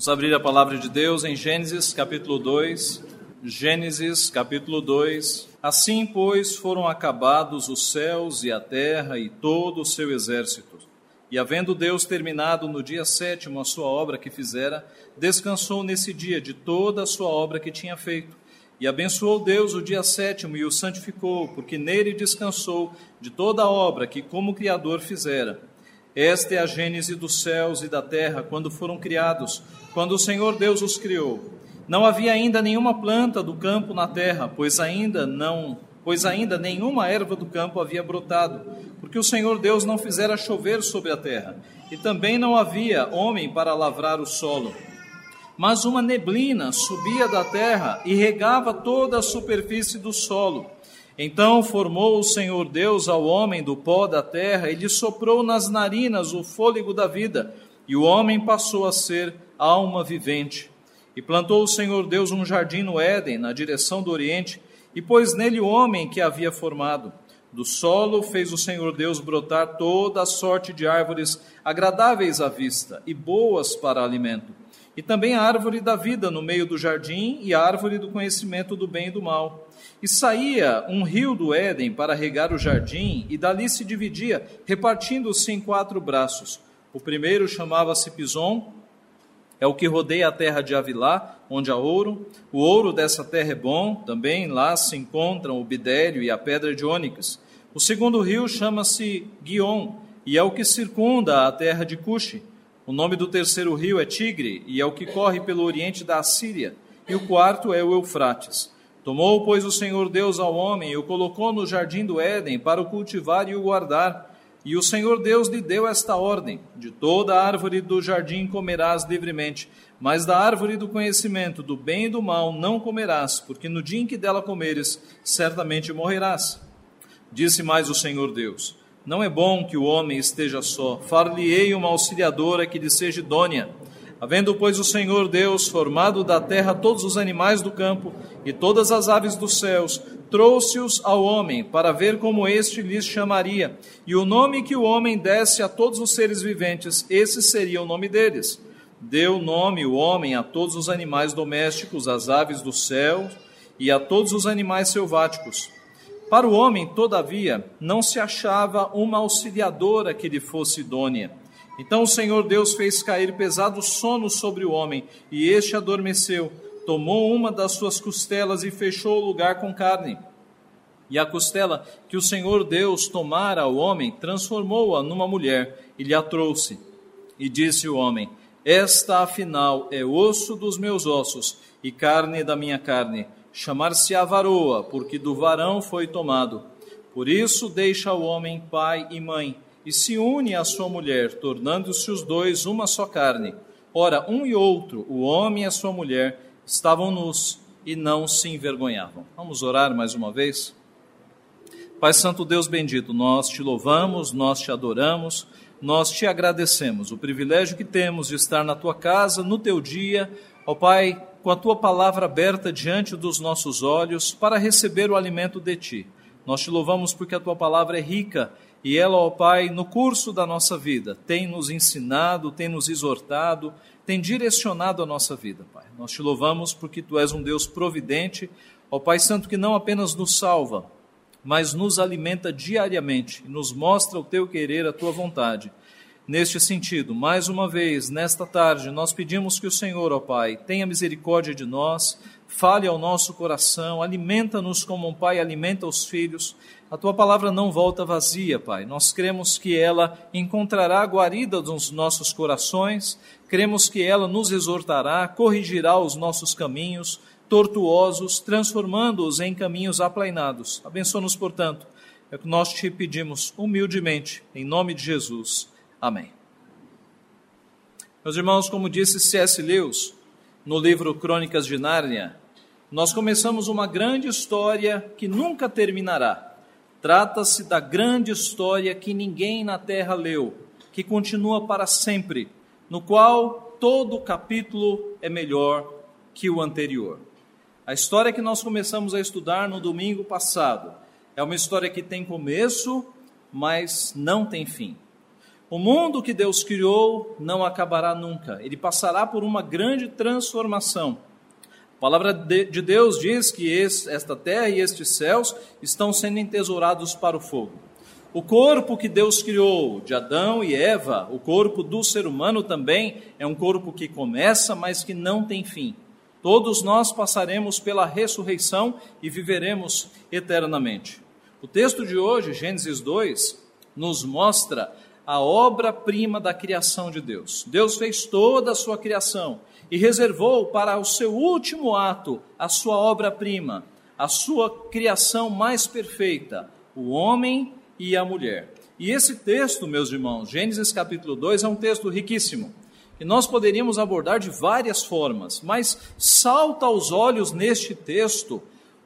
Vamos abrir a palavra de Deus em Gênesis capítulo 2. Gênesis capítulo 2. Assim, pois, foram acabados os céus e a terra e todo o seu exército. E havendo Deus terminado no dia sétimo a sua obra que fizera, descansou nesse dia de toda a sua obra que tinha feito. E abençoou Deus o dia sétimo e o santificou, porque nele descansou de toda a obra que como Criador fizera. Esta é a gênese dos céus e da terra quando foram criados, quando o Senhor Deus os criou. Não havia ainda nenhuma planta do campo na terra, pois ainda não, pois ainda nenhuma erva do campo havia brotado, porque o Senhor Deus não fizera chover sobre a terra, e também não havia homem para lavrar o solo. Mas uma neblina subia da terra e regava toda a superfície do solo. Então formou o Senhor Deus ao homem do pó da terra e lhe soprou nas narinas o fôlego da vida, e o homem passou a ser alma vivente. E plantou o Senhor Deus um jardim no Éden, na direção do Oriente, e pôs nele o homem que havia formado. Do solo fez o Senhor Deus brotar toda a sorte de árvores agradáveis à vista e boas para alimento. E também a árvore da vida no meio do jardim e a árvore do conhecimento do bem e do mal. E saía um rio do Éden para regar o jardim, e dali se dividia, repartindo-se em quatro braços. O primeiro chamava-se Pison, é o que rodeia a terra de Avilá, onde há ouro. O ouro dessa terra é bom, também lá se encontram o bidélio e a pedra de ônix. O segundo rio chama-se Guion, e é o que circunda a terra de Cuxi. O nome do terceiro rio é Tigre, e é o que corre pelo oriente da Assíria. E o quarto é o Eufrates. Tomou, pois, o Senhor Deus ao homem e o colocou no jardim do Éden para o cultivar e o guardar. E o Senhor Deus lhe deu esta ordem: De toda árvore do jardim comerás livremente, mas da árvore do conhecimento do bem e do mal não comerás, porque no dia em que dela comeres, certamente morrerás. Disse mais o Senhor Deus: Não é bom que o homem esteja só, far-lhe-ei uma auxiliadora que lhe seja idônea. Havendo, pois, o Senhor Deus formado da terra todos os animais do campo e todas as aves dos céus, trouxe-os ao homem para ver como este lhes chamaria. E o nome que o homem desse a todos os seres viventes, esse seria o nome deles. Deu nome o homem a todos os animais domésticos, às aves do céu e a todos os animais selváticos. Para o homem, todavia, não se achava uma auxiliadora que lhe fosse idônea. Então o Senhor Deus fez cair pesado sono sobre o homem, e este adormeceu. Tomou uma das suas costelas e fechou o lugar com carne. E a costela que o Senhor Deus tomara ao homem, transformou-a numa mulher e lhe a trouxe. E disse o homem: Esta afinal é osso dos meus ossos e carne da minha carne. Chamar-se-á varoa, porque do varão foi tomado. Por isso deixa o homem pai e mãe e se une à sua mulher, tornando-se os dois uma só carne. Ora, um e outro, o homem e a sua mulher, estavam nus e não se envergonhavam. Vamos orar mais uma vez? Pai Santo Deus bendito, nós te louvamos, nós te adoramos, nós te agradecemos o privilégio que temos de estar na tua casa, no teu dia, ó Pai, com a tua palavra aberta diante dos nossos olhos para receber o alimento de ti. Nós te louvamos porque a tua palavra é rica e ela, ó Pai, no curso da nossa vida, tem nos ensinado, tem nos exortado, tem direcionado a nossa vida, Pai. Nós te louvamos porque tu és um Deus providente, ó Pai Santo, que não apenas nos salva, mas nos alimenta diariamente e nos mostra o teu querer, a tua vontade. Neste sentido, mais uma vez, nesta tarde, nós pedimos que o Senhor, ó Pai, tenha misericórdia de nós, fale ao nosso coração, alimenta-nos como um pai alimenta os filhos. A tua palavra não volta vazia, Pai. Nós cremos que ela encontrará guarida nos nossos corações, cremos que ela nos exortará, corrigirá os nossos caminhos tortuosos, transformando-os em caminhos aplainados. Abençoa-nos, portanto. É o que nós te pedimos humildemente, em nome de Jesus. Amém. Meus irmãos, como disse C.S. Lewis no livro Crônicas de Nárnia, nós começamos uma grande história que nunca terminará. Trata-se da grande história que ninguém na terra leu, que continua para sempre, no qual todo capítulo é melhor que o anterior. A história que nós começamos a estudar no domingo passado é uma história que tem começo, mas não tem fim. O mundo que Deus criou não acabará nunca, ele passará por uma grande transformação. A palavra de Deus diz que esta terra e estes céus estão sendo entesourados para o fogo. O corpo que Deus criou de Adão e Eva, o corpo do ser humano também, é um corpo que começa, mas que não tem fim. Todos nós passaremos pela ressurreição e viveremos eternamente. O texto de hoje, Gênesis 2, nos mostra a obra-prima da criação de Deus. Deus fez toda a sua criação e reservou para o seu último ato a sua obra-prima, a sua criação mais perfeita, o homem e a mulher. E esse texto, meus irmãos, Gênesis capítulo 2, é um texto riquíssimo. E nós poderíamos abordar de várias formas, mas salta aos olhos neste texto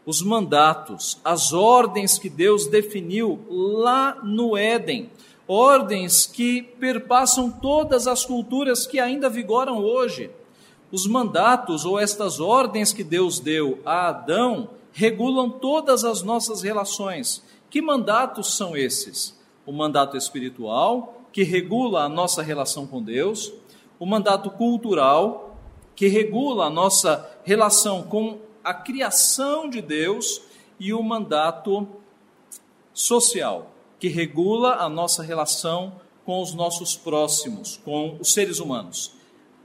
os mandatos, as ordens que Deus definiu lá no Éden, ordens que perpassam todas as culturas que ainda vigoram hoje. Os mandatos ou estas ordens que Deus deu a Adão regulam todas as nossas relações, que mandatos são esses? O mandato espiritual, que regula a nossa relação com Deus, o mandato cultural, que regula a nossa relação com a criação de Deus, e o mandato social, que regula a nossa relação com os nossos próximos, com os seres humanos.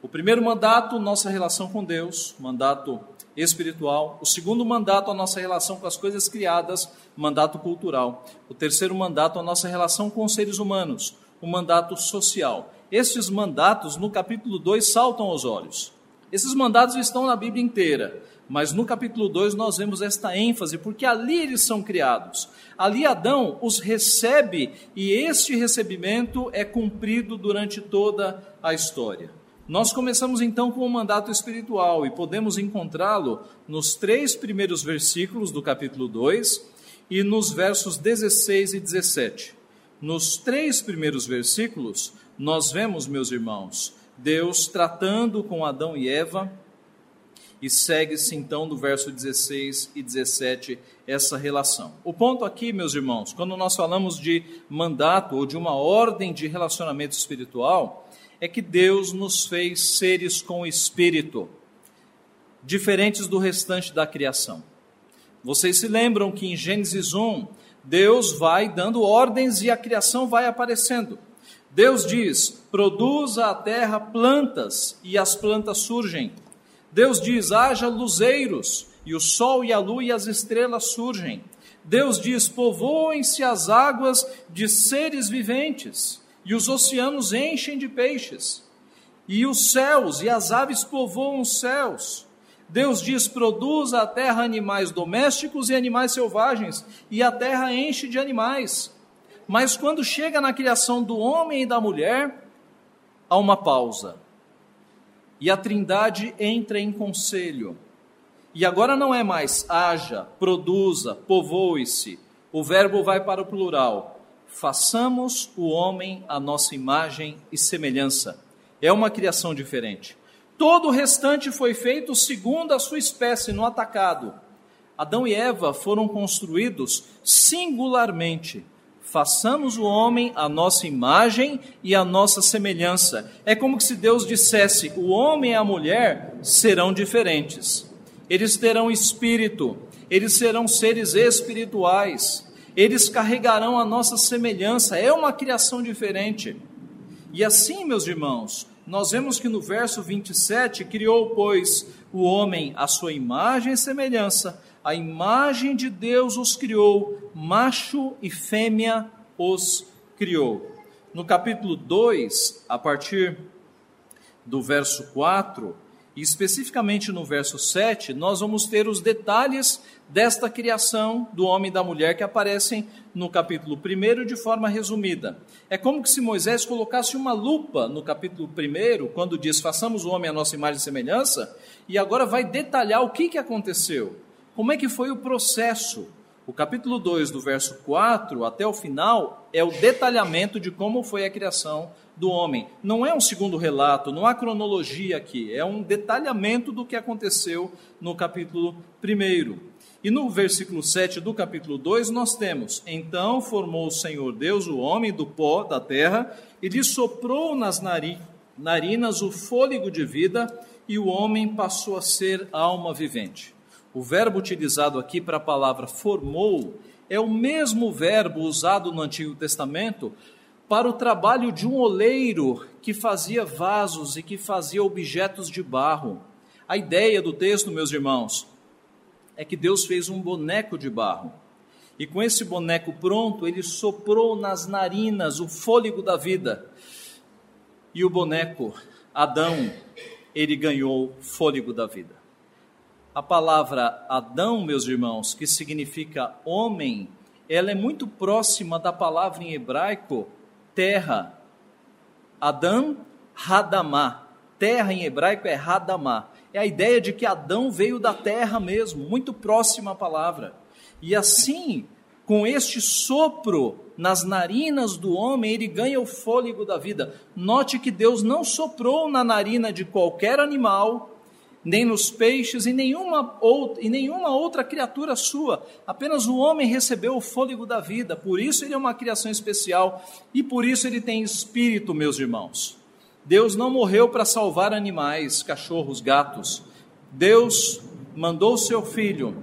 O primeiro mandato, nossa relação com Deus, mandato espiritual. O segundo mandato, a nossa relação com as coisas criadas, mandato cultural. O terceiro mandato, a nossa relação com os seres humanos, o mandato social. Estes mandatos, no capítulo 2, saltam aos olhos. Esses mandatos estão na Bíblia inteira, mas no capítulo 2 nós vemos esta ênfase, porque ali eles são criados. Ali Adão os recebe e este recebimento é cumprido durante toda a história. Nós começamos então com o mandato espiritual e podemos encontrá-lo nos três primeiros versículos do capítulo 2 e nos versos 16 e 17. Nos três primeiros versículos, nós vemos, meus irmãos, Deus tratando com Adão e Eva, e segue-se então do verso 16 e 17 essa relação. O ponto aqui, meus irmãos, quando nós falamos de mandato ou de uma ordem de relacionamento espiritual, é que Deus nos fez seres com espírito, diferentes do restante da criação. Vocês se lembram que em Gênesis 1, Deus vai dando ordens e a criação vai aparecendo. Deus diz: produza a terra plantas, e as plantas surgem. Deus diz: haja luzeiros, e o sol e a lua e as estrelas surgem. Deus diz: povoem-se as águas de seres viventes e os oceanos enchem de peixes, e os céus e as aves povoam os céus. Deus diz: produz a terra animais domésticos e animais selvagens, e a terra enche de animais. Mas quando chega na criação do homem e da mulher, há uma pausa. E a trindade entra em conselho. E agora não é mais haja, produza, povoe-se. O verbo vai para o plural façamos o homem à nossa imagem e semelhança. É uma criação diferente. Todo o restante foi feito segundo a sua espécie no atacado. Adão e Eva foram construídos singularmente. Façamos o homem à nossa imagem e à nossa semelhança. É como se Deus dissesse: o homem e a mulher serão diferentes. Eles terão espírito, eles serão seres espirituais eles carregarão a nossa semelhança, é uma criação diferente. E assim, meus irmãos, nós vemos que no verso 27, criou, pois, o homem à sua imagem e semelhança, a imagem de Deus os criou, macho e fêmea os criou. No capítulo 2, a partir do verso 4, e especificamente no verso 7, nós vamos ter os detalhes desta criação do homem e da mulher que aparecem no capítulo 1 de forma resumida. É como se Moisés colocasse uma lupa no capítulo 1, quando diz: façamos o homem a nossa imagem e semelhança, e agora vai detalhar o que, que aconteceu, como é que foi o processo. O capítulo 2, do verso 4 até o final, é o detalhamento de como foi a criação do homem. Não é um segundo relato, não há cronologia aqui, é um detalhamento do que aconteceu no capítulo 1. E no versículo 7 do capítulo 2 nós temos: Então formou o Senhor Deus o homem do pó da terra e lhe soprou nas narinas o fôlego de vida, e o homem passou a ser alma vivente. O verbo utilizado aqui para a palavra formou é o mesmo verbo usado no Antigo Testamento para o trabalho de um oleiro que fazia vasos e que fazia objetos de barro. A ideia do texto, meus irmãos, é que Deus fez um boneco de barro. E com esse boneco pronto, ele soprou nas narinas o fôlego da vida. E o boneco, Adão, ele ganhou fôlego da vida. A palavra Adão, meus irmãos, que significa homem, ela é muito próxima da palavra em hebraico terra. Adão, Hadamá. Terra em hebraico é Hadamá é a ideia de que Adão veio da terra mesmo, muito próxima à palavra. E assim, com este sopro nas narinas do homem, ele ganha o fôlego da vida. Note que Deus não soprou na narina de qualquer animal, nem nos peixes e nenhuma, outra, e nenhuma outra criatura sua. Apenas o homem recebeu o fôlego da vida. Por isso ele é uma criação especial e por isso ele tem espírito, meus irmãos. Deus não morreu para salvar animais, cachorros, gatos. Deus mandou seu filho.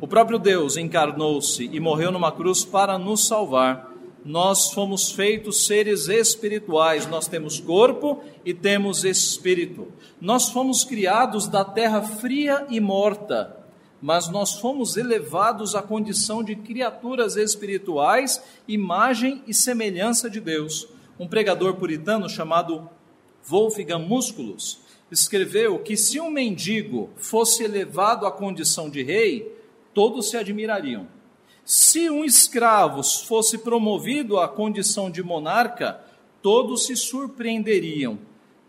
O próprio Deus encarnou-se e morreu numa cruz para nos salvar. Nós fomos feitos seres espirituais, nós temos corpo e temos espírito. Nós fomos criados da terra fria e morta, mas nós fomos elevados à condição de criaturas espirituais, imagem e semelhança de Deus. Um pregador puritano chamado Wolfgang Musculus, escreveu que se um mendigo fosse elevado à condição de rei, todos se admirariam. Se um escravo fosse promovido à condição de monarca, todos se surpreenderiam.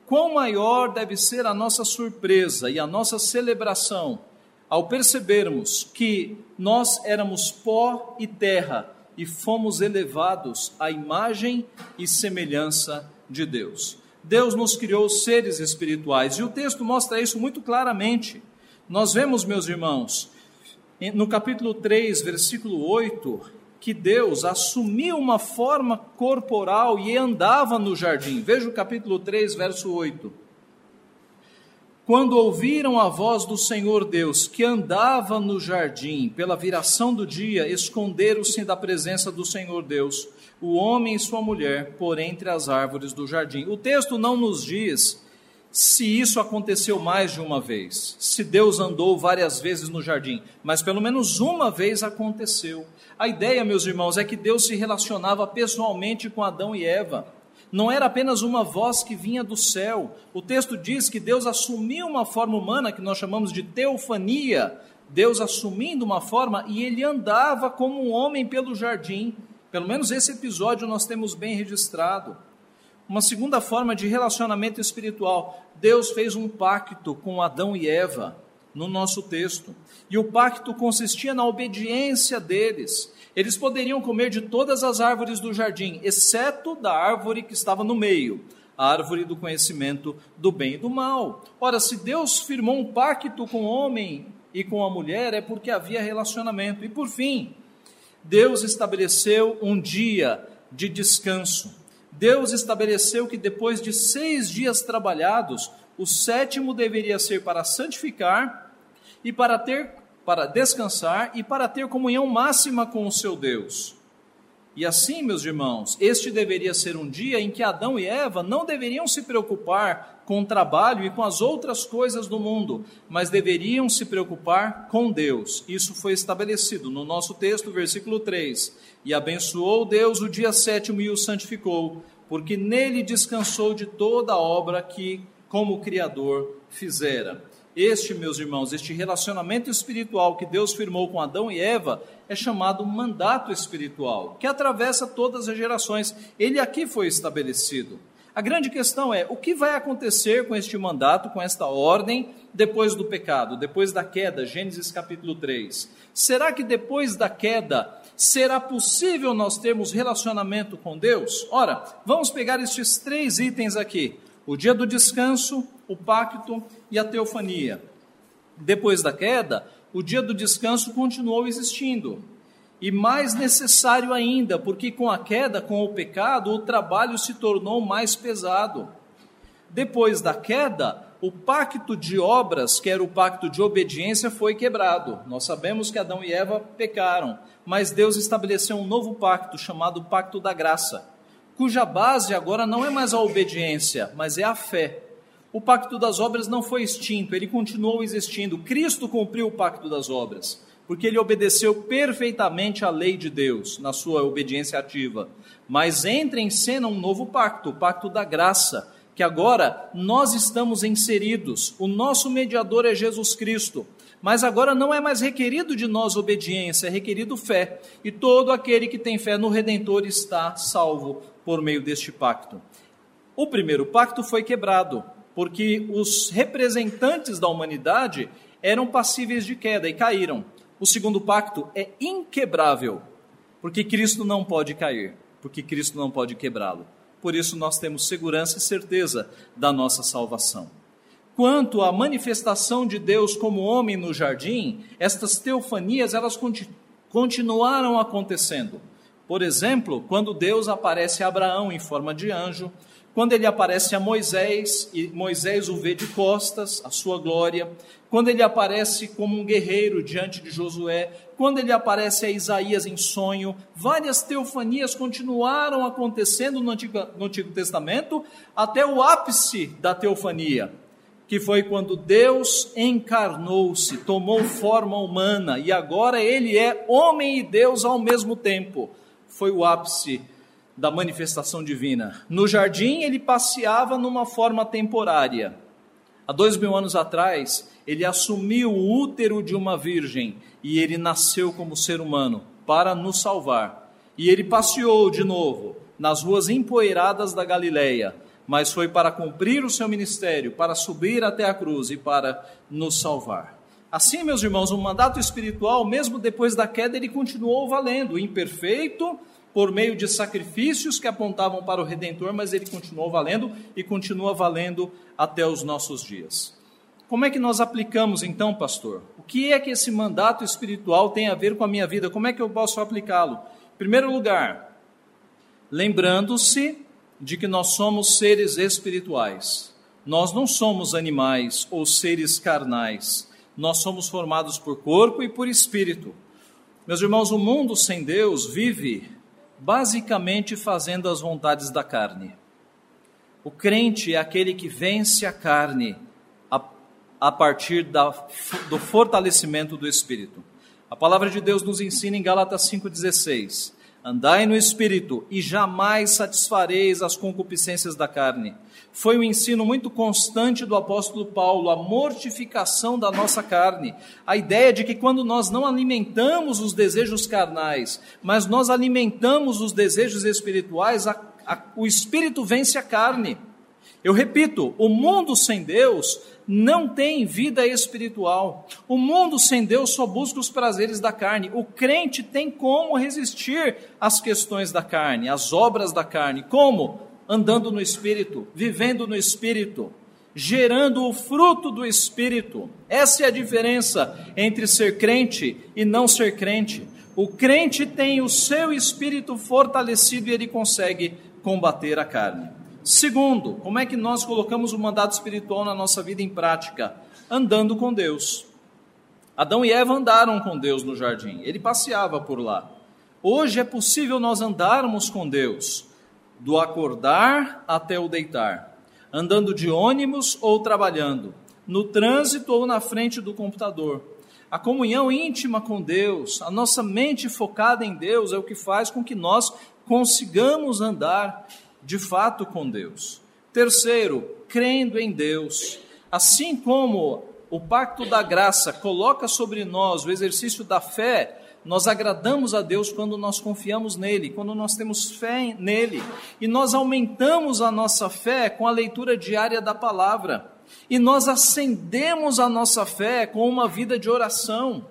Quão maior deve ser a nossa surpresa e a nossa celebração ao percebermos que nós éramos pó e terra e fomos elevados à imagem e semelhança de Deus. Deus nos criou seres espirituais. E o texto mostra isso muito claramente. Nós vemos, meus irmãos, no capítulo 3, versículo 8, que Deus assumiu uma forma corporal e andava no jardim. Veja o capítulo 3, verso 8. Quando ouviram a voz do Senhor Deus, que andava no jardim pela viração do dia, esconderam-se da presença do Senhor Deus o homem e sua mulher por entre as árvores do jardim. O texto não nos diz se isso aconteceu mais de uma vez, se Deus andou várias vezes no jardim, mas pelo menos uma vez aconteceu. A ideia, meus irmãos, é que Deus se relacionava pessoalmente com Adão e Eva. Não era apenas uma voz que vinha do céu. O texto diz que Deus assumiu uma forma humana que nós chamamos de teofania. Deus assumindo uma forma e ele andava como um homem pelo jardim. Pelo menos esse episódio nós temos bem registrado. Uma segunda forma de relacionamento espiritual. Deus fez um pacto com Adão e Eva no nosso texto. E o pacto consistia na obediência deles. Eles poderiam comer de todas as árvores do jardim, exceto da árvore que estava no meio, a árvore do conhecimento do bem e do mal. Ora, se Deus firmou um pacto com o homem e com a mulher, é porque havia relacionamento. E por fim, Deus estabeleceu um dia de descanso. Deus estabeleceu que depois de seis dias trabalhados, o sétimo deveria ser para santificar e para ter para descansar e para ter comunhão máxima com o seu Deus. E assim, meus irmãos, este deveria ser um dia em que Adão e Eva não deveriam se preocupar com o trabalho e com as outras coisas do mundo, mas deveriam se preocupar com Deus. Isso foi estabelecido no nosso texto, versículo 3. E abençoou Deus o dia sétimo e o santificou, porque nele descansou de toda a obra que, como Criador, fizera. Este, meus irmãos, este relacionamento espiritual que Deus firmou com Adão e Eva é chamado mandato espiritual, que atravessa todas as gerações. Ele aqui foi estabelecido. A grande questão é: o que vai acontecer com este mandato, com esta ordem, depois do pecado, depois da queda? Gênesis capítulo 3. Será que depois da queda será possível nós termos relacionamento com Deus? Ora, vamos pegar estes três itens aqui: o dia do descanso, o pacto e a teofania. Depois da queda, o dia do descanso continuou existindo. E mais necessário ainda, porque com a queda, com o pecado, o trabalho se tornou mais pesado. Depois da queda, o pacto de obras, que era o pacto de obediência, foi quebrado. Nós sabemos que Adão e Eva pecaram, mas Deus estabeleceu um novo pacto chamado Pacto da Graça, cuja base agora não é mais a obediência, mas é a fé. O pacto das obras não foi extinto, ele continuou existindo. Cristo cumpriu o pacto das obras, porque ele obedeceu perfeitamente à lei de Deus na sua obediência ativa. Mas entra em cena um novo pacto, o pacto da graça que agora nós estamos inseridos, o nosso mediador é Jesus Cristo. Mas agora não é mais requerido de nós obediência, é requerido fé. E todo aquele que tem fé no Redentor está salvo por meio deste pacto. O primeiro pacto foi quebrado, porque os representantes da humanidade eram passíveis de queda e caíram. O segundo pacto é inquebrável, porque Cristo não pode cair, porque Cristo não pode quebrá-lo por isso nós temos segurança e certeza da nossa salvação. Quanto à manifestação de Deus como homem no jardim, estas teofanias elas continuaram acontecendo. Por exemplo, quando Deus aparece a Abraão em forma de anjo, quando ele aparece a Moisés e Moisés o vê de costas, a sua glória, quando ele aparece como um guerreiro diante de Josué, quando ele aparece a Isaías em sonho, várias teofanias continuaram acontecendo no Antigo, no Antigo Testamento até o ápice da teofania, que foi quando Deus encarnou-se, tomou forma humana e agora ele é homem e Deus ao mesmo tempo. Foi o ápice da manifestação divina. No jardim ele passeava numa forma temporária. Há dois mil anos atrás, ele assumiu o útero de uma virgem e ele nasceu como ser humano para nos salvar. E ele passeou de novo nas ruas empoeiradas da Galileia, mas foi para cumprir o seu ministério, para subir até a cruz e para nos salvar. Assim, meus irmãos, o mandato espiritual, mesmo depois da queda, ele continuou valendo, imperfeito, por meio de sacrifícios que apontavam para o Redentor, mas ele continuou valendo e continua valendo até os nossos dias. Como é que nós aplicamos então, pastor? O que é que esse mandato espiritual tem a ver com a minha vida? Como é que eu posso aplicá-lo? Em primeiro lugar, lembrando-se de que nós somos seres espirituais. Nós não somos animais ou seres carnais. Nós somos formados por corpo e por espírito. Meus irmãos, o mundo sem Deus vive basicamente fazendo as vontades da carne. O crente é aquele que vence a carne a partir da, do fortalecimento do Espírito. A palavra de Deus nos ensina em Gálatas 5,16: Andai no Espírito e jamais satisfareis as concupiscências da carne. Foi um ensino muito constante do apóstolo Paulo, a mortificação da nossa carne. A ideia de que quando nós não alimentamos os desejos carnais, mas nós alimentamos os desejos espirituais, a, a, o Espírito vence a carne. Eu repito, o mundo sem Deus não tem vida espiritual. O mundo sem Deus só busca os prazeres da carne. O crente tem como resistir às questões da carne, às obras da carne. Como? Andando no espírito, vivendo no espírito, gerando o fruto do espírito. Essa é a diferença entre ser crente e não ser crente. O crente tem o seu espírito fortalecido e ele consegue combater a carne. Segundo, como é que nós colocamos o mandato espiritual na nossa vida em prática? Andando com Deus. Adão e Eva andaram com Deus no jardim, ele passeava por lá. Hoje é possível nós andarmos com Deus, do acordar até o deitar, andando de ônibus ou trabalhando, no trânsito ou na frente do computador. A comunhão íntima com Deus, a nossa mente focada em Deus é o que faz com que nós consigamos andar de fato com Deus. Terceiro, crendo em Deus. Assim como o pacto da graça coloca sobre nós o exercício da fé, nós agradamos a Deus quando nós confiamos nele, quando nós temos fé nele. E nós aumentamos a nossa fé com a leitura diária da palavra. E nós acendemos a nossa fé com uma vida de oração.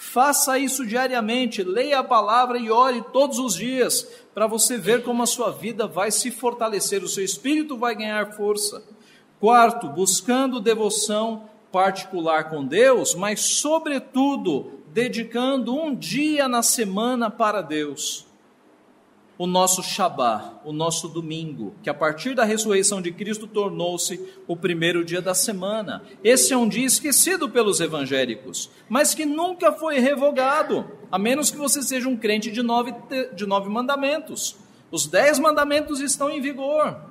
Faça isso diariamente, leia a palavra e ore todos os dias, para você ver como a sua vida vai se fortalecer, o seu espírito vai ganhar força. Quarto, buscando devoção particular com Deus, mas, sobretudo, dedicando um dia na semana para Deus o nosso Shabá, o nosso domingo, que a partir da ressurreição de Cristo tornou-se o primeiro dia da semana. Esse é um dia esquecido pelos evangélicos, mas que nunca foi revogado, a menos que você seja um crente de nove, de nove mandamentos. Os dez mandamentos estão em vigor.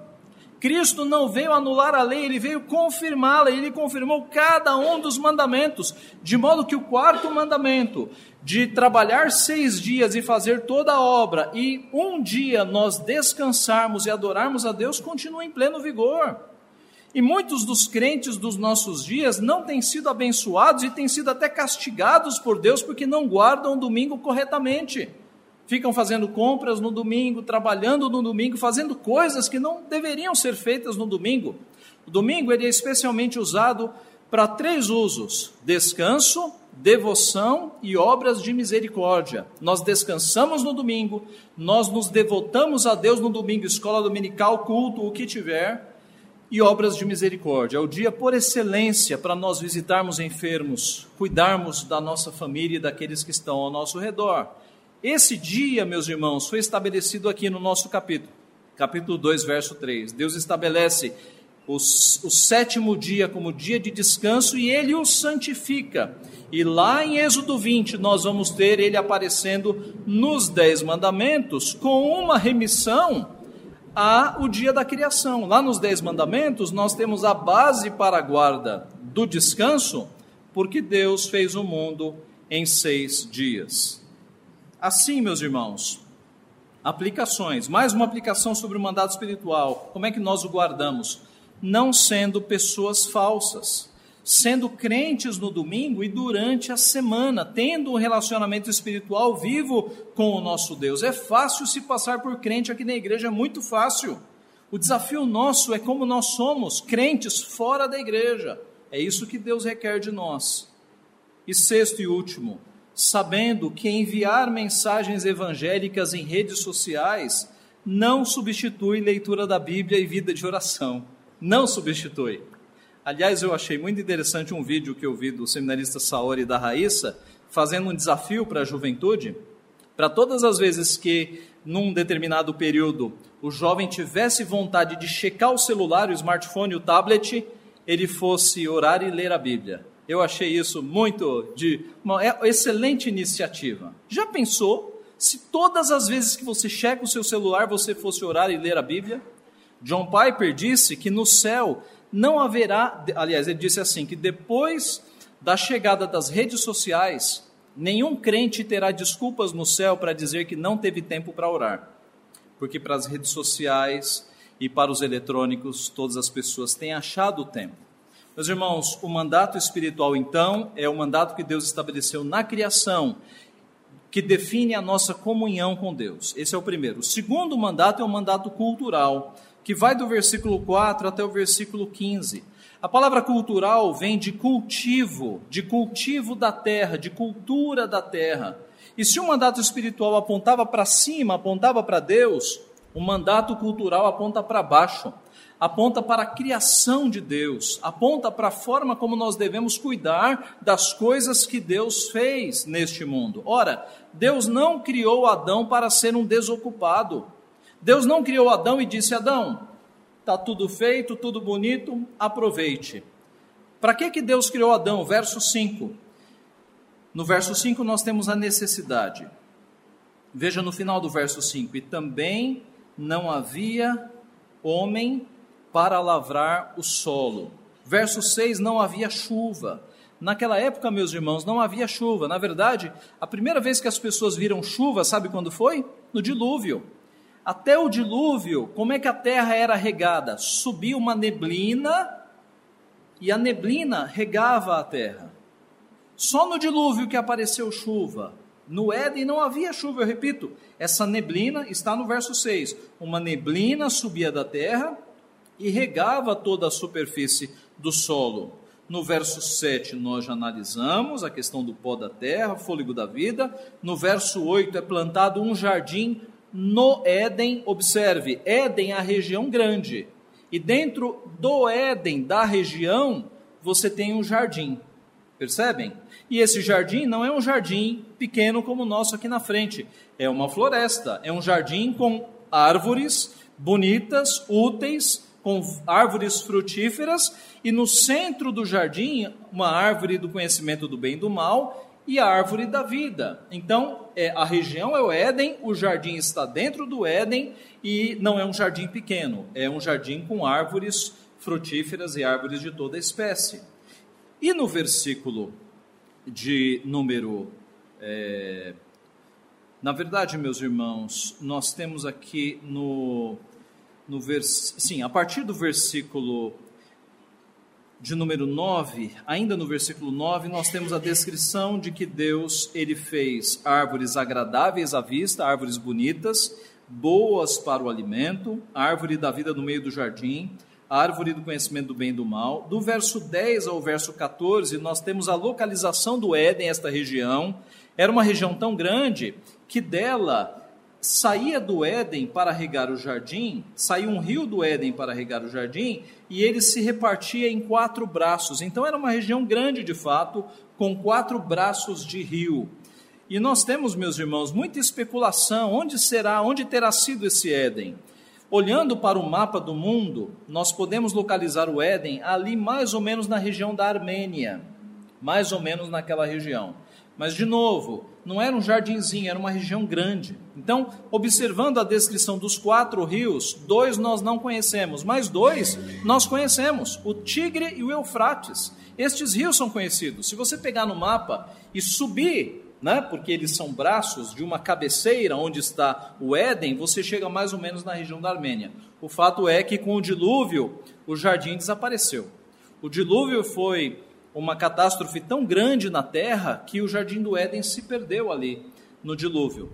Cristo não veio anular a lei, ele veio confirmá-la, ele confirmou cada um dos mandamentos, de modo que o quarto mandamento, de trabalhar seis dias e fazer toda a obra, e um dia nós descansarmos e adorarmos a Deus, continua em pleno vigor. E muitos dos crentes dos nossos dias não têm sido abençoados e têm sido até castigados por Deus porque não guardam o domingo corretamente ficam fazendo compras no domingo, trabalhando no domingo, fazendo coisas que não deveriam ser feitas no domingo. O domingo ele é especialmente usado para três usos: descanso, devoção e obras de misericórdia. Nós descansamos no domingo, nós nos devotamos a Deus no domingo, escola dominical, culto, o que tiver, e obras de misericórdia. É o dia por excelência para nós visitarmos enfermos, cuidarmos da nossa família e daqueles que estão ao nosso redor. Esse dia, meus irmãos, foi estabelecido aqui no nosso capítulo, capítulo 2, verso 3. Deus estabelece o, sétimo dia como dia de descanso e ele o santifica. E lá em Êxodo 20, nós vamos ter ele aparecendo nos Dez Mandamentos com uma remissão a o dia da criação. Lá nos Dez Mandamentos, nós temos a base para a guarda do descanso, porque Deus fez o mundo em seis dias. Assim, meus irmãos, aplicações, mais uma aplicação sobre o mandato espiritual. Como é que nós o guardamos? Não sendo pessoas falsas, sendo crentes no domingo e durante a semana, tendo um relacionamento espiritual vivo com o nosso Deus. É fácil se passar por crente aqui na igreja, é muito fácil. O desafio nosso é como nós somos crentes fora da igreja. É isso que Deus requer de nós. E sexto e último, sabendo que enviar mensagens evangélicas em redes sociais não substitui leitura da Bíblia e vida de oração. Não substitui. Aliás, eu achei muito interessante um vídeo que eu vi do seminarista Saori da Raíssa, fazendo um desafio para a juventude, para todas as vezes que, num determinado período, o jovem tivesse vontade de checar o celular, o smartphone, o tablet, ele fosse orar e ler a Bíblia. Eu achei isso muito de uma é excelente iniciativa. Já pensou se todas as vezes que você checa o seu celular você fosse orar e ler a Bíblia? John Piper disse que no céu não haverá, aliás, ele disse assim, que depois da chegada das redes sociais, nenhum crente terá desculpas no céu para dizer que não teve tempo para orar. Porque para as redes sociais e para os eletrônicos, todas as pessoas têm achado o tempo. Meus irmãos, o mandato espiritual, então, é o mandato que Deus estabeleceu na criação, que define a nossa comunhão com Deus. Esse é o primeiro. O segundo mandato é o mandato cultural, que vai do versículo 4 até o versículo 15. A palavra cultural vem de cultivo, de cultivo da terra, de cultura da terra. E se o mandato espiritual apontava para cima, apontava para Deus, o mandato cultural aponta para baixo aponta para a criação de Deus, aponta para a forma como nós devemos cuidar das coisas que Deus fez neste mundo. Ora, Deus não criou Adão para ser um desocupado. Deus não criou Adão e disse: Adão, está tudo feito, tudo bonito, aproveite. Para que, que Deus criou Adão? Verso 5. No verso 5 nós temos a necessidade. Veja no final do verso 5: E também não havia homem para lavrar o solo. Verso 6: não havia chuva. Naquela época, meus irmãos, não havia chuva. Na verdade, a primeira vez que as pessoas viram chuva, sabe quando foi? No dilúvio. Até o dilúvio, como é que a terra era regada? Subia uma neblina e a neblina regava a terra. Só no dilúvio que apareceu chuva. No Éden não havia chuva, eu repito. Essa neblina está no verso 6. Uma neblina subia da terra e regava toda a superfície do solo. No verso 7, nós já analisamos a questão do pó da terra, fôlego da vida. No verso 8, é plantado um jardim no Éden. Observe, Éden é a região grande. E dentro do Éden, da região, você tem um jardim. Percebem? E esse jardim não é um jardim pequeno como o nosso aqui na frente. É uma floresta. É um jardim com árvores bonitas, úteis, com árvores frutíferas. E no centro do jardim, uma árvore do conhecimento do bem e do mal e a árvore da vida. Então, é, a região é o Éden, o jardim está dentro do Éden e não é um jardim pequeno, é um jardim com árvores frutíferas e árvores de toda espécie. E no versículo de número. É, na verdade, meus irmãos, nós temos aqui no, no vers, sim, a partir do versículo de número 9, ainda no versículo 9, nós temos a descrição de que Deus ele fez árvores agradáveis à vista, árvores bonitas, boas para o alimento, árvore da vida no meio do jardim, árvore do conhecimento do bem e do mal. Do verso 10 ao verso 14, nós temos a localização do Éden, esta região. Era uma região tão grande que dela saía do Éden para regar o jardim, saía um rio do Éden para regar o jardim, e ele se repartia em quatro braços. Então era uma região grande de fato, com quatro braços de rio. E nós temos, meus irmãos, muita especulação: onde será, onde terá sido esse Éden? Olhando para o mapa do mundo, nós podemos localizar o Éden ali mais ou menos na região da Armênia, mais ou menos naquela região. Mas, de novo, não era um jardinzinho, era uma região grande. Então, observando a descrição dos quatro rios, dois nós não conhecemos, mas dois nós conhecemos: o Tigre e o Eufrates. Estes rios são conhecidos. Se você pegar no mapa e subir, né, porque eles são braços de uma cabeceira onde está o Éden, você chega mais ou menos na região da Armênia. O fato é que com o dilúvio, o jardim desapareceu. O dilúvio foi uma catástrofe tão grande na terra que o jardim do Éden se perdeu ali no dilúvio.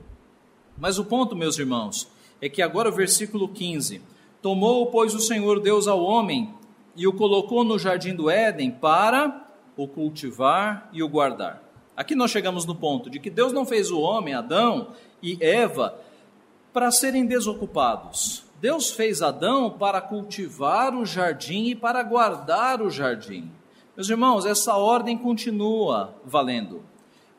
Mas o ponto, meus irmãos, é que agora o versículo 15: Tomou, pois, o Senhor Deus ao homem e o colocou no jardim do Éden para o cultivar e o guardar. Aqui nós chegamos no ponto de que Deus não fez o homem, Adão e Eva, para serem desocupados. Deus fez Adão para cultivar o jardim e para guardar o jardim. Meus irmãos, essa ordem continua valendo.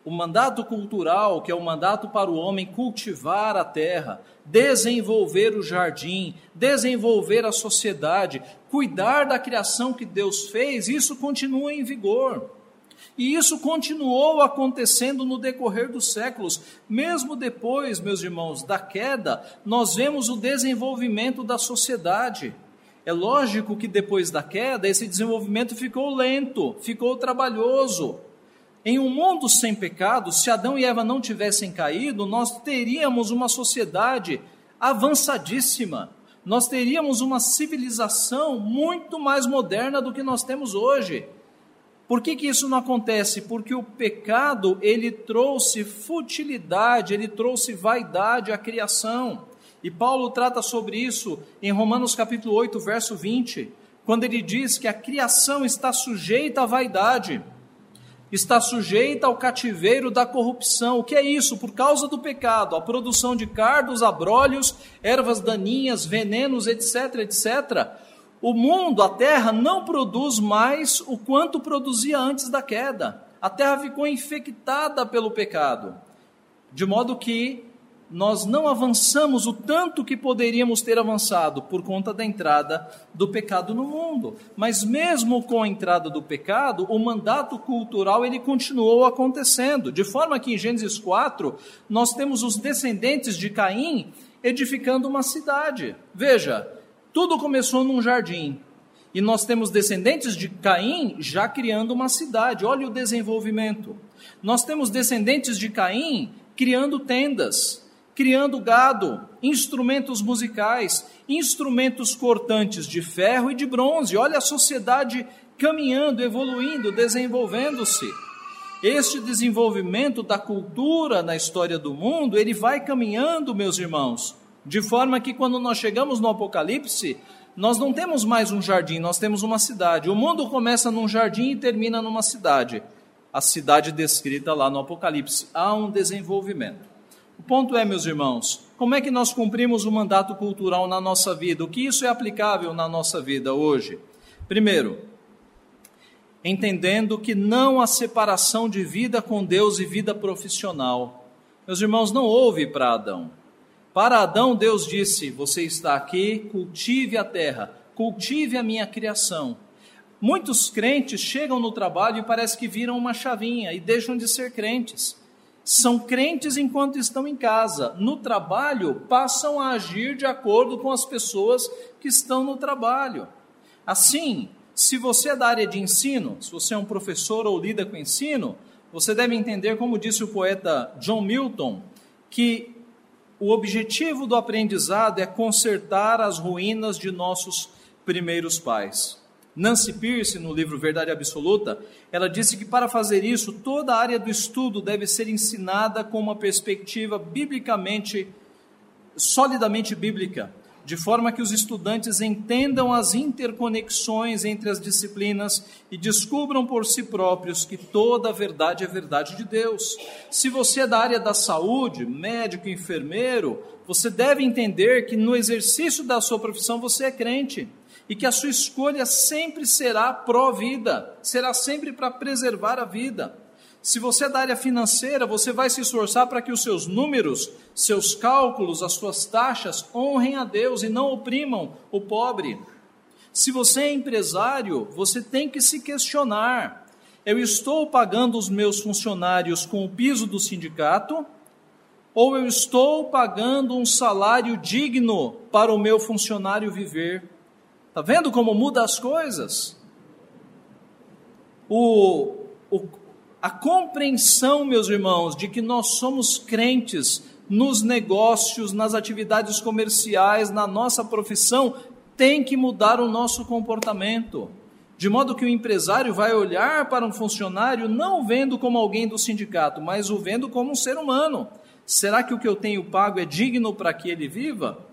O mandato cultural, que é o mandato para o homem cultivar a terra, desenvolver o jardim, desenvolver a sociedade, cuidar da criação que Deus fez, isso continua em vigor. E isso continuou acontecendo no decorrer dos séculos. Mesmo depois, meus irmãos, da queda, nós vemos o desenvolvimento da sociedade. É lógico que depois da queda, esse desenvolvimento ficou lento, ficou trabalhoso. Em um mundo sem pecado, se Adão e Eva não tivessem caído, nós teríamos uma sociedade avançadíssima. Nós teríamos uma civilização muito mais moderna do que nós temos hoje. Por que, que isso não acontece? Porque o pecado, ele trouxe futilidade, ele trouxe vaidade à criação. E Paulo trata sobre isso em Romanos capítulo 8, verso 20, quando ele diz que a criação está sujeita à vaidade, está sujeita ao cativeiro da corrupção. O que é isso? Por causa do pecado, a produção de cardos, abrolhos, ervas daninhas, venenos, etc, etc. O mundo, a terra, não produz mais o quanto produzia antes da queda. A terra ficou infectada pelo pecado, de modo que nós não avançamos o tanto que poderíamos ter avançado por conta da entrada do pecado no mundo. Mas mesmo com a entrada do pecado, o mandato cultural ele continuou acontecendo, de forma que em Gênesis 4 nós temos os descendentes de Caim edificando uma cidade. Veja, tudo começou num jardim. E nós temos descendentes de Caim já criando uma cidade. Olha o desenvolvimento. Nós temos descendentes de Caim criando tendas criando gado, instrumentos musicais, instrumentos cortantes de ferro e de bronze. Olha a sociedade caminhando, evoluindo, desenvolvendo-se. Este desenvolvimento da cultura na história do mundo, ele vai caminhando, meus irmãos, de forma que quando nós chegamos no Apocalipse, nós não temos mais um jardim, nós temos uma cidade. O mundo começa num jardim e termina numa cidade. A cidade descrita lá no Apocalipse. Há um desenvolvimento. O ponto é, meus irmãos, como é que nós cumprimos o mandato cultural na nossa vida? O que isso é aplicável na nossa vida hoje? Primeiro, entendendo que não há separação de vida com Deus e vida profissional. Meus irmãos, não houve para Adão. Para Adão, Deus disse: Você está aqui, cultive a terra, cultive a minha criação. Muitos crentes chegam no trabalho e parece que viram uma chavinha e deixam de ser crentes. São crentes enquanto estão em casa. No trabalho, passam a agir de acordo com as pessoas que estão no trabalho. Assim, se você é da área de ensino, se você é um professor ou lida com ensino, você deve entender, como disse o poeta John Milton, que o objetivo do aprendizado é consertar as ruínas de nossos primeiros pais. Nancy Pierce, no livro Verdade Absoluta, ela disse que para fazer isso, toda a área do estudo deve ser ensinada com uma perspectiva biblicamente, solidamente bíblica, de forma que os estudantes entendam as interconexões entre as disciplinas e descubram por si próprios que toda a verdade é verdade de Deus. Se você é da área da saúde, médico, enfermeiro, você deve entender que no exercício da sua profissão você é crente e que a sua escolha sempre será pró-vida, será sempre para preservar a vida. Se você é da área financeira, você vai se esforçar para que os seus números, seus cálculos, as suas taxas honrem a Deus e não oprimam o pobre. Se você é empresário, você tem que se questionar: eu estou pagando os meus funcionários com o piso do sindicato? Ou eu estou pagando um salário digno para o meu funcionário viver? Está vendo como muda as coisas? O, o, a compreensão, meus irmãos, de que nós somos crentes nos negócios, nas atividades comerciais, na nossa profissão, tem que mudar o nosso comportamento. De modo que o empresário vai olhar para um funcionário não vendo como alguém do sindicato, mas o vendo como um ser humano. Será que o que eu tenho pago é digno para que ele viva?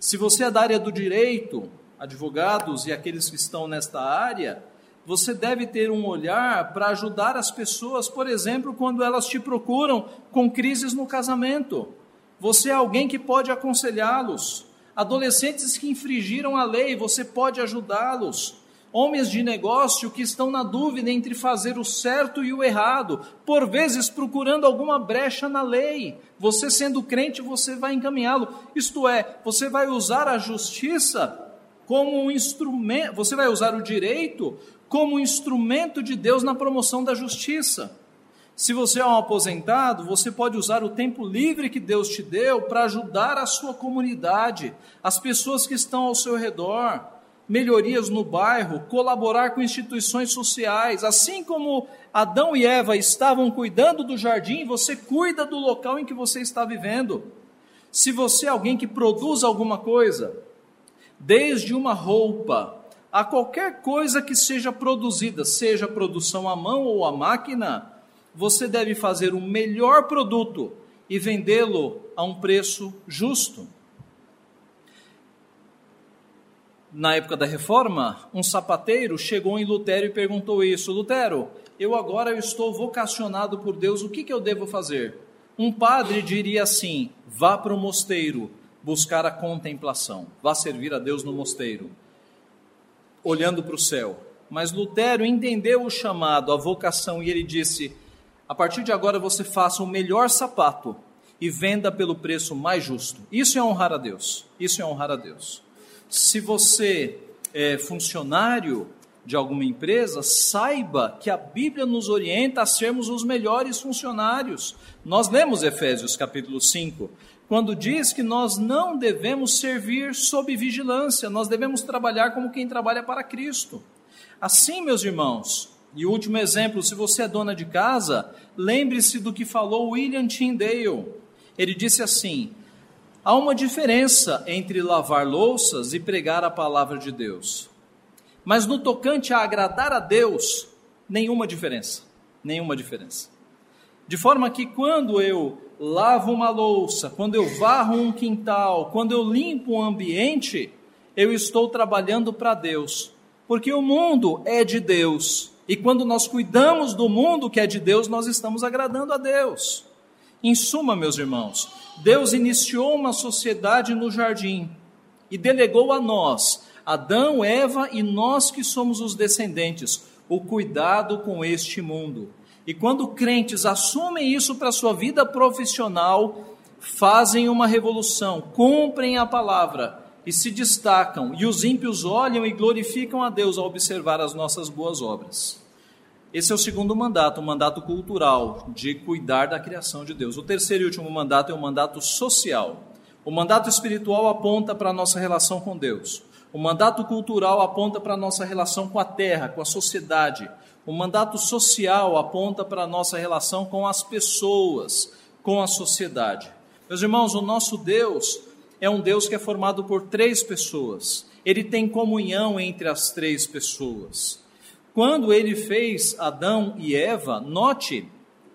Se você é da área do direito, advogados e aqueles que estão nesta área, você deve ter um olhar para ajudar as pessoas, por exemplo, quando elas te procuram com crises no casamento. Você é alguém que pode aconselhá-los. Adolescentes que infringiram a lei, você pode ajudá-los. Homens de negócio que estão na dúvida entre fazer o certo e o errado, por vezes procurando alguma brecha na lei. Você, sendo crente, você vai encaminhá-lo. Isto é, você vai usar a justiça como um instrumento, você vai usar o direito como um instrumento de Deus na promoção da justiça. Se você é um aposentado, você pode usar o tempo livre que Deus te deu para ajudar a sua comunidade, as pessoas que estão ao seu redor, melhorias no bairro, colaborar com instituições sociais. Assim como Adão e Eva estavam cuidando do jardim, você cuida do local em que você está vivendo. Se você é alguém que produz alguma coisa, desde uma roupa a qualquer coisa que seja produzida, seja produção à mão ou à máquina, você deve fazer o melhor produto e vendê-lo a um preço justo. Na época da reforma, um sapateiro chegou em Lutero e perguntou isso: Lutero, eu agora estou vocacionado por Deus, o que, que eu devo fazer? Um padre diria assim: vá para o mosteiro, buscar a contemplação, vá servir a Deus no mosteiro, olhando para o céu. Mas Lutero entendeu o chamado, a vocação, e ele disse: a partir de agora você faça o melhor sapato e venda pelo preço mais justo. Isso é honrar a Deus. Isso é honrar a Deus. Se você é funcionário de alguma empresa, saiba que a Bíblia nos orienta a sermos os melhores funcionários. Nós lemos Efésios capítulo 5, quando diz que nós não devemos servir sob vigilância, nós devemos trabalhar como quem trabalha para Cristo. Assim, meus irmãos, e último exemplo, se você é dona de casa, lembre-se do que falou William Tyndale. Ele disse assim: há uma diferença entre lavar louças e pregar a palavra de Deus. Mas no tocante a agradar a Deus, nenhuma diferença. Nenhuma diferença. De forma que quando eu lavo uma louça, quando eu varro um quintal, quando eu limpo um ambiente, eu estou trabalhando para Deus. Porque o mundo é de Deus. E quando nós cuidamos do mundo que é de Deus, nós estamos agradando a Deus. Em suma, meus irmãos, Deus iniciou uma sociedade no jardim e delegou a nós, Adão, Eva e nós que somos os descendentes, o cuidado com este mundo. E quando crentes assumem isso para a sua vida profissional, fazem uma revolução, cumprem a palavra e se destacam, e os ímpios olham e glorificam a Deus ao observar as nossas boas obras. Esse é o segundo mandato, o mandato cultural, de cuidar da criação de Deus. O terceiro e último mandato é o mandato social. O mandato espiritual aponta para a nossa relação com Deus. O mandato cultural aponta para a nossa relação com a terra, com a sociedade. O mandato social aponta para a nossa relação com as pessoas, com a sociedade. Meus irmãos, o nosso Deus é um Deus que é formado por três pessoas. Ele tem comunhão entre as três pessoas. Quando ele fez Adão e Eva, note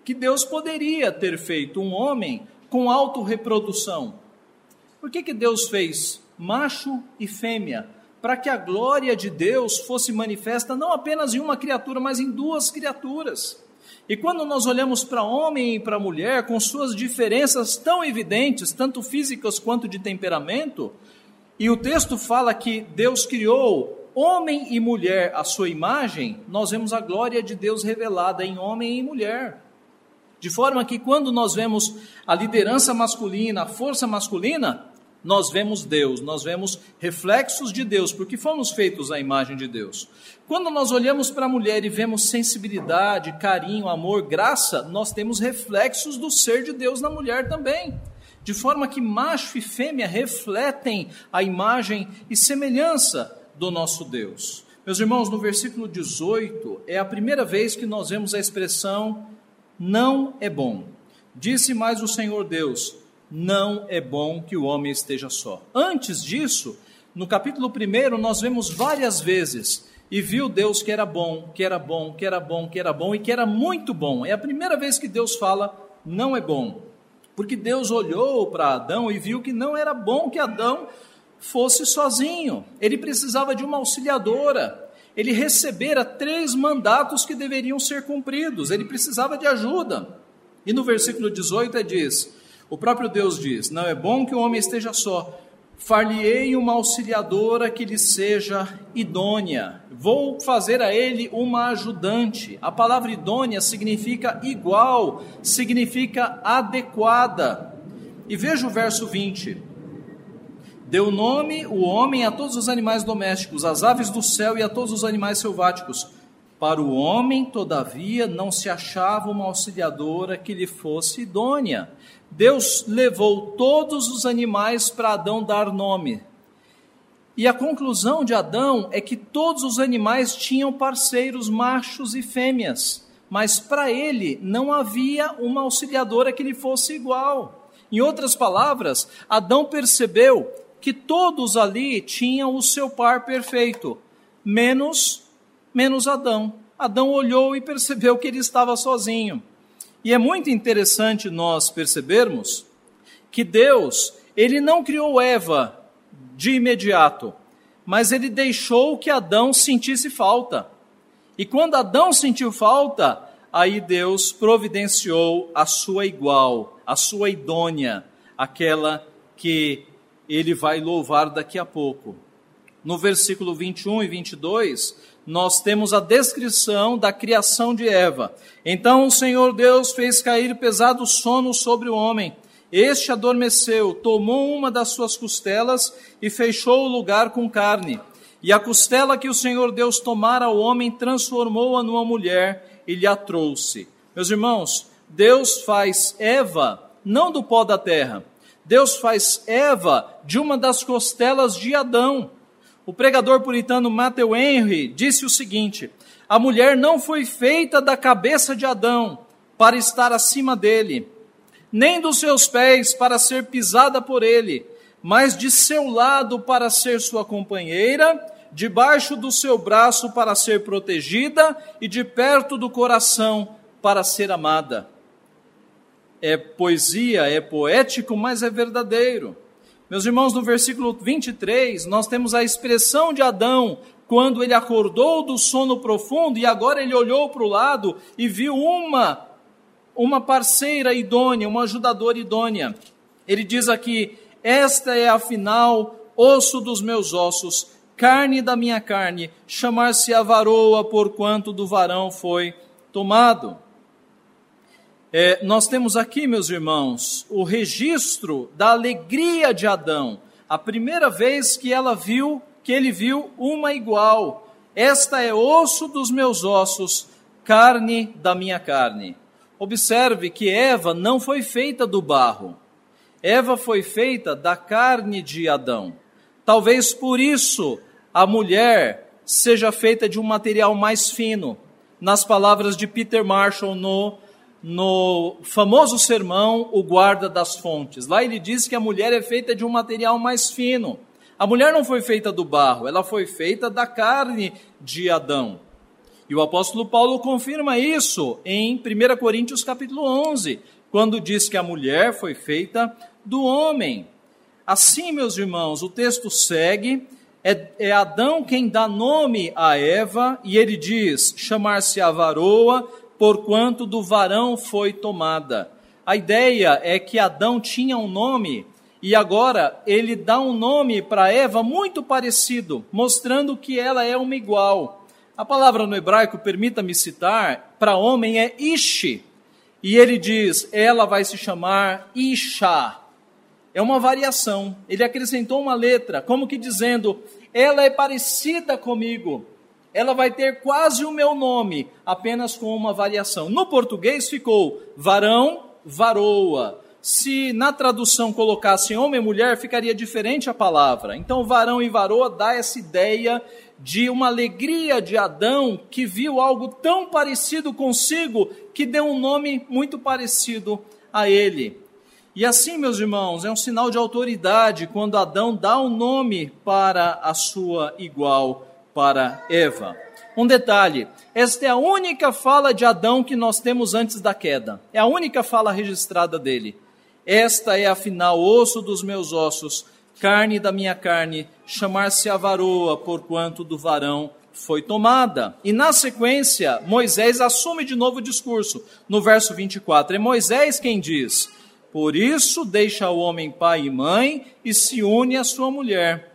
que Deus poderia ter feito um homem com autorreprodução. Por que, que Deus fez macho e fêmea? Para que a glória de Deus fosse manifesta não apenas em uma criatura, mas em duas criaturas. E quando nós olhamos para homem e para mulher, com suas diferenças tão evidentes, tanto físicas quanto de temperamento, e o texto fala que Deus criou homem e mulher à sua imagem, nós vemos a glória de Deus revelada em homem e mulher. De forma que quando nós vemos a liderança masculina, a força masculina, nós vemos Deus, nós vemos reflexos de Deus, porque fomos feitos à imagem de Deus. Quando nós olhamos para a mulher e vemos sensibilidade, carinho, amor, graça, nós temos reflexos do ser de Deus na mulher também. De forma que macho e fêmea refletem a imagem e semelhança do nosso Deus. Meus irmãos, no versículo 18 é a primeira vez que nós vemos a expressão não é bom. Disse mais o Senhor Deus: não é bom que o homem esteja só. Antes disso, no capítulo 1, nós vemos várias vezes e viu Deus que era bom, que era bom, que era bom, que era bom e que era muito bom. É a primeira vez que Deus fala não é bom. Porque Deus olhou para Adão e viu que não era bom que Adão fosse sozinho. Ele precisava de uma auxiliadora. Ele recebera três mandatos que deveriam ser cumpridos. Ele precisava de ajuda. E no versículo 18 diz: o próprio Deus diz: Não é bom que o homem esteja só. Far-lhe-ei uma auxiliadora que lhe seja idônea. Vou fazer a ele uma ajudante. A palavra idônea significa igual, significa adequada. E veja o verso 20. Deu nome o homem a todos os animais domésticos, às aves do céu e a todos os animais selváticos. Para o homem, todavia, não se achava uma auxiliadora que lhe fosse idônea. Deus levou todos os animais para Adão dar nome. E a conclusão de Adão é que todos os animais tinham parceiros machos e fêmeas, mas para ele não havia uma auxiliadora que lhe fosse igual. Em outras palavras, Adão percebeu que todos ali tinham o seu par perfeito, menos menos Adão. Adão olhou e percebeu que ele estava sozinho. E é muito interessante nós percebermos que Deus, ele não criou Eva de imediato, mas ele deixou que Adão sentisse falta. E quando Adão sentiu falta, aí Deus providenciou a sua igual, a sua idônea, aquela que ele vai louvar daqui a pouco. No versículo 21 e 22, nós temos a descrição da criação de Eva. Então o Senhor Deus fez cair pesado sono sobre o homem. Este adormeceu, tomou uma das suas costelas e fechou o lugar com carne. E a costela que o Senhor Deus tomara ao homem transformou-a numa mulher e lhe a trouxe. Meus irmãos, Deus faz Eva não do pó da terra. Deus faz Eva de uma das costelas de Adão. O pregador puritano Matthew Henry disse o seguinte: a mulher não foi feita da cabeça de Adão para estar acima dele, nem dos seus pés para ser pisada por ele, mas de seu lado para ser sua companheira, debaixo do seu braço para ser protegida e de perto do coração para ser amada. É poesia, é poético, mas é verdadeiro. Meus irmãos, no versículo 23, nós temos a expressão de Adão quando ele acordou do sono profundo e agora ele olhou para o lado e viu uma uma parceira idônea, uma ajudadora idônea. Ele diz aqui: "Esta é afinal osso dos meus ossos, carne da minha carne, chamar-se a varoa, porquanto do varão foi tomado. É, nós temos aqui, meus irmãos, o registro da alegria de Adão, a primeira vez que ela viu, que ele viu uma igual. Esta é osso dos meus ossos, carne da minha carne. Observe que Eva não foi feita do barro. Eva foi feita da carne de Adão. Talvez por isso a mulher seja feita de um material mais fino. Nas palavras de Peter Marshall no, no famoso sermão O Guarda das Fontes. Lá ele diz que a mulher é feita de um material mais fino. A mulher não foi feita do barro, ela foi feita da carne de Adão. E o apóstolo Paulo confirma isso em 1 Coríntios capítulo 11, quando diz que a mulher foi feita do homem. Assim, meus irmãos, o texto segue, é, é Adão quem dá nome a Eva, e ele diz: chamar-se a varoa, porquanto do varão foi tomada. A ideia é que Adão tinha um nome e agora ele dá um nome para Eva muito parecido, mostrando que ela é uma igual. A palavra no hebraico, permita-me citar, para homem é ishi. E ele diz, ela vai se chamar Isha. É uma variação. Ele acrescentou uma letra, como que dizendo, ela é parecida comigo. Ela vai ter quase o meu nome, apenas com uma variação. No português ficou varão, varoa. Se na tradução colocasse homem e mulher, ficaria diferente a palavra. Então, varão e varoa dá essa ideia de uma alegria de Adão que viu algo tão parecido consigo que deu um nome muito parecido a ele. E assim, meus irmãos, é um sinal de autoridade quando Adão dá um nome para a sua igual, para Eva. Um detalhe: esta é a única fala de Adão que nós temos antes da queda. É a única fala registrada dele. Esta é afinal osso dos meus ossos carne da minha carne, chamar-se a varoa, porquanto do varão foi tomada. E na sequência, Moisés assume de novo o discurso. No verso 24, é Moisés quem diz: Por isso deixa o homem pai e mãe e se une à sua mulher,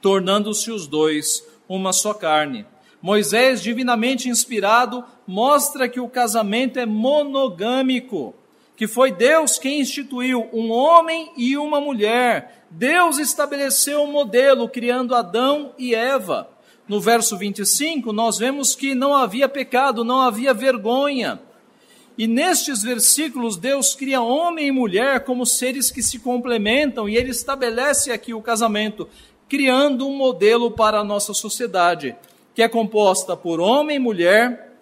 tornando-se os dois uma só carne. Moisés, divinamente inspirado, mostra que o casamento é monogâmico, que foi Deus quem instituiu um homem e uma mulher, Deus estabeleceu um modelo criando Adão e Eva. No verso 25, nós vemos que não havia pecado, não havia vergonha. E nestes versículos, Deus cria homem e mulher como seres que se complementam e ele estabelece aqui o casamento, criando um modelo para a nossa sociedade, que é composta por homem, mulher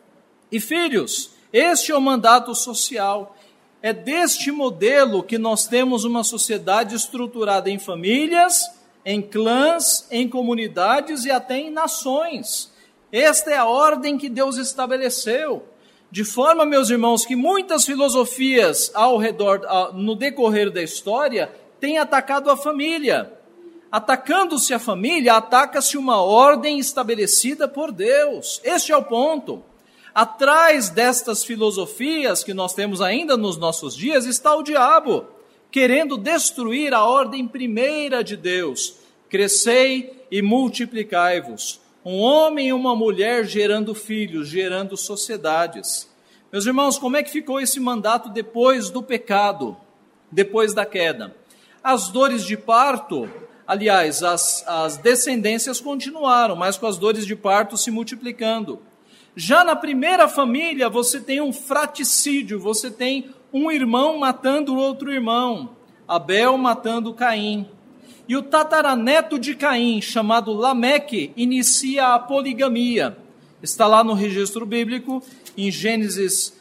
e filhos. Este é o mandato social. É deste modelo que nós temos uma sociedade estruturada em famílias, em clãs, em comunidades e até em nações. Esta é a ordem que Deus estabeleceu. De forma, meus irmãos, que muitas filosofias ao redor, no decorrer da história, têm atacado a família. Atacando-se a família, ataca-se uma ordem estabelecida por Deus. Este é o ponto. Atrás destas filosofias que nós temos ainda nos nossos dias está o diabo, querendo destruir a ordem primeira de Deus. Crescei e multiplicai-vos. Um homem e uma mulher gerando filhos, gerando sociedades. Meus irmãos, como é que ficou esse mandato depois do pecado, depois da queda? As dores de parto, aliás, as, as descendências continuaram, mas com as dores de parto se multiplicando. Já na primeira família, você tem um fraticídio, você tem um irmão matando outro irmão, Abel matando Caim. E o tataraneto de Caim, chamado Lameque, inicia a poligamia. Está lá no registro bíblico, em Gênesis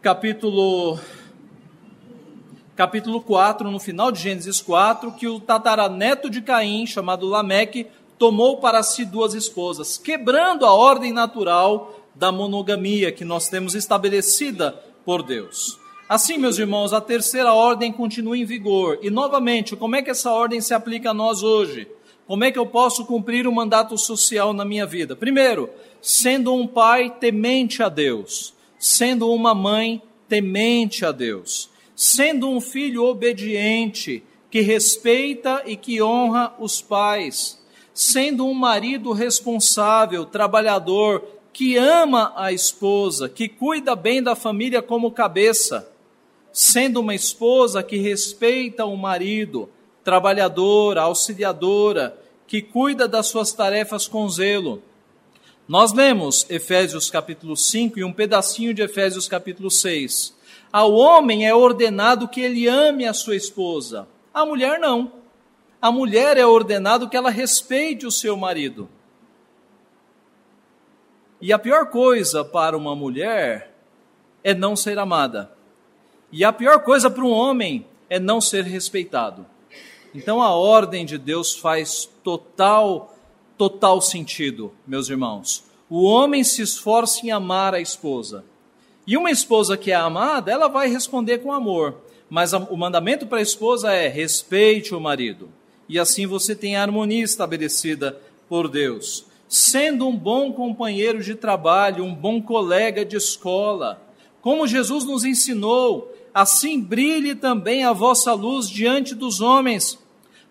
capítulo capítulo 4, no final de Gênesis 4, que o tataraneto de Caim, chamado Lameque, tomou para si duas esposas, quebrando a ordem natural da monogamia que nós temos estabelecida por Deus. Assim, meus irmãos, a terceira ordem continua em vigor. E novamente, como é que essa ordem se aplica a nós hoje? Como é que eu posso cumprir o mandato social na minha vida? Primeiro, sendo um pai temente a Deus, sendo uma mãe temente a Deus, sendo um filho obediente, que respeita e que honra os pais, sendo um marido responsável, trabalhador, que ama a esposa, que cuida bem da família como cabeça, sendo uma esposa que respeita o marido, trabalhadora, auxiliadora, que cuida das suas tarefas com zelo. Nós lemos Efésios capítulo 5 e um pedacinho de Efésios capítulo 6. Ao homem é ordenado que ele ame a sua esposa, a mulher não. A mulher é ordenado que ela respeite o seu marido. E a pior coisa para uma mulher é não ser amada. E a pior coisa para um homem é não ser respeitado. Então a ordem de Deus faz total, total sentido, meus irmãos. O homem se esforça em amar a esposa. E uma esposa que é amada, ela vai responder com amor. Mas o mandamento para a esposa é respeite o marido. E assim você tem a harmonia estabelecida por Deus sendo um bom companheiro de trabalho, um bom colega de escola. Como Jesus nos ensinou, assim brilhe também a vossa luz diante dos homens,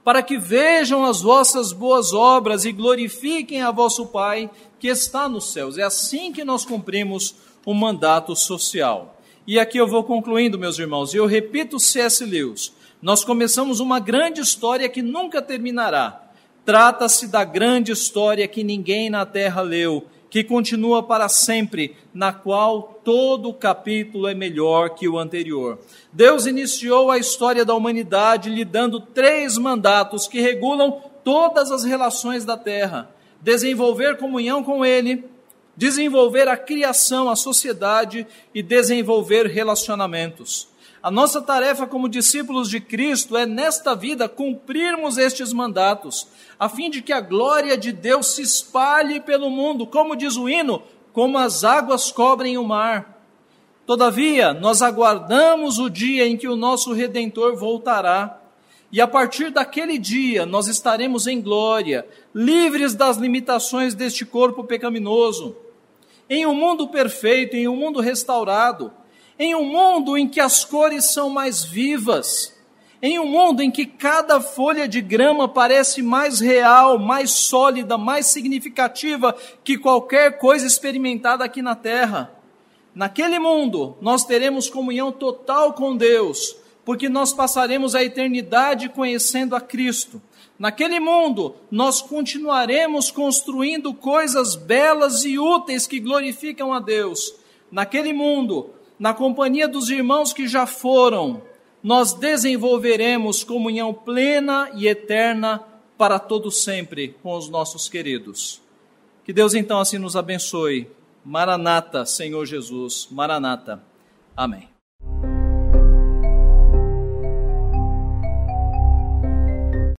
para que vejam as vossas boas obras e glorifiquem a vosso Pai que está nos céus. É assim que nós cumprimos o mandato social. E aqui eu vou concluindo, meus irmãos, e eu repito C.S. Lewis. Nós começamos uma grande história que nunca terminará Trata-se da grande história que ninguém na terra leu, que continua para sempre, na qual todo o capítulo é melhor que o anterior. Deus iniciou a história da humanidade lhe dando três mandatos que regulam todas as relações da terra: desenvolver comunhão com Ele, desenvolver a criação, a sociedade e desenvolver relacionamentos. A nossa tarefa como discípulos de Cristo é, nesta vida, cumprirmos estes mandatos, a fim de que a glória de Deus se espalhe pelo mundo, como diz o hino, como as águas cobrem o mar. Todavia, nós aguardamos o dia em que o nosso Redentor voltará. E a partir daquele dia, nós estaremos em glória, livres das limitações deste corpo pecaminoso. Em um mundo perfeito, em um mundo restaurado, em um mundo em que as cores são mais vivas, em um mundo em que cada folha de grama parece mais real, mais sólida, mais significativa que qualquer coisa experimentada aqui na terra. Naquele mundo, nós teremos comunhão total com Deus, porque nós passaremos a eternidade conhecendo a Cristo. Naquele mundo, nós continuaremos construindo coisas belas e úteis que glorificam a Deus. Naquele mundo, na companhia dos irmãos que já foram, nós desenvolveremos comunhão plena e eterna para todo sempre com os nossos queridos. Que Deus então assim nos abençoe. Maranata, Senhor Jesus. Maranata. Amém.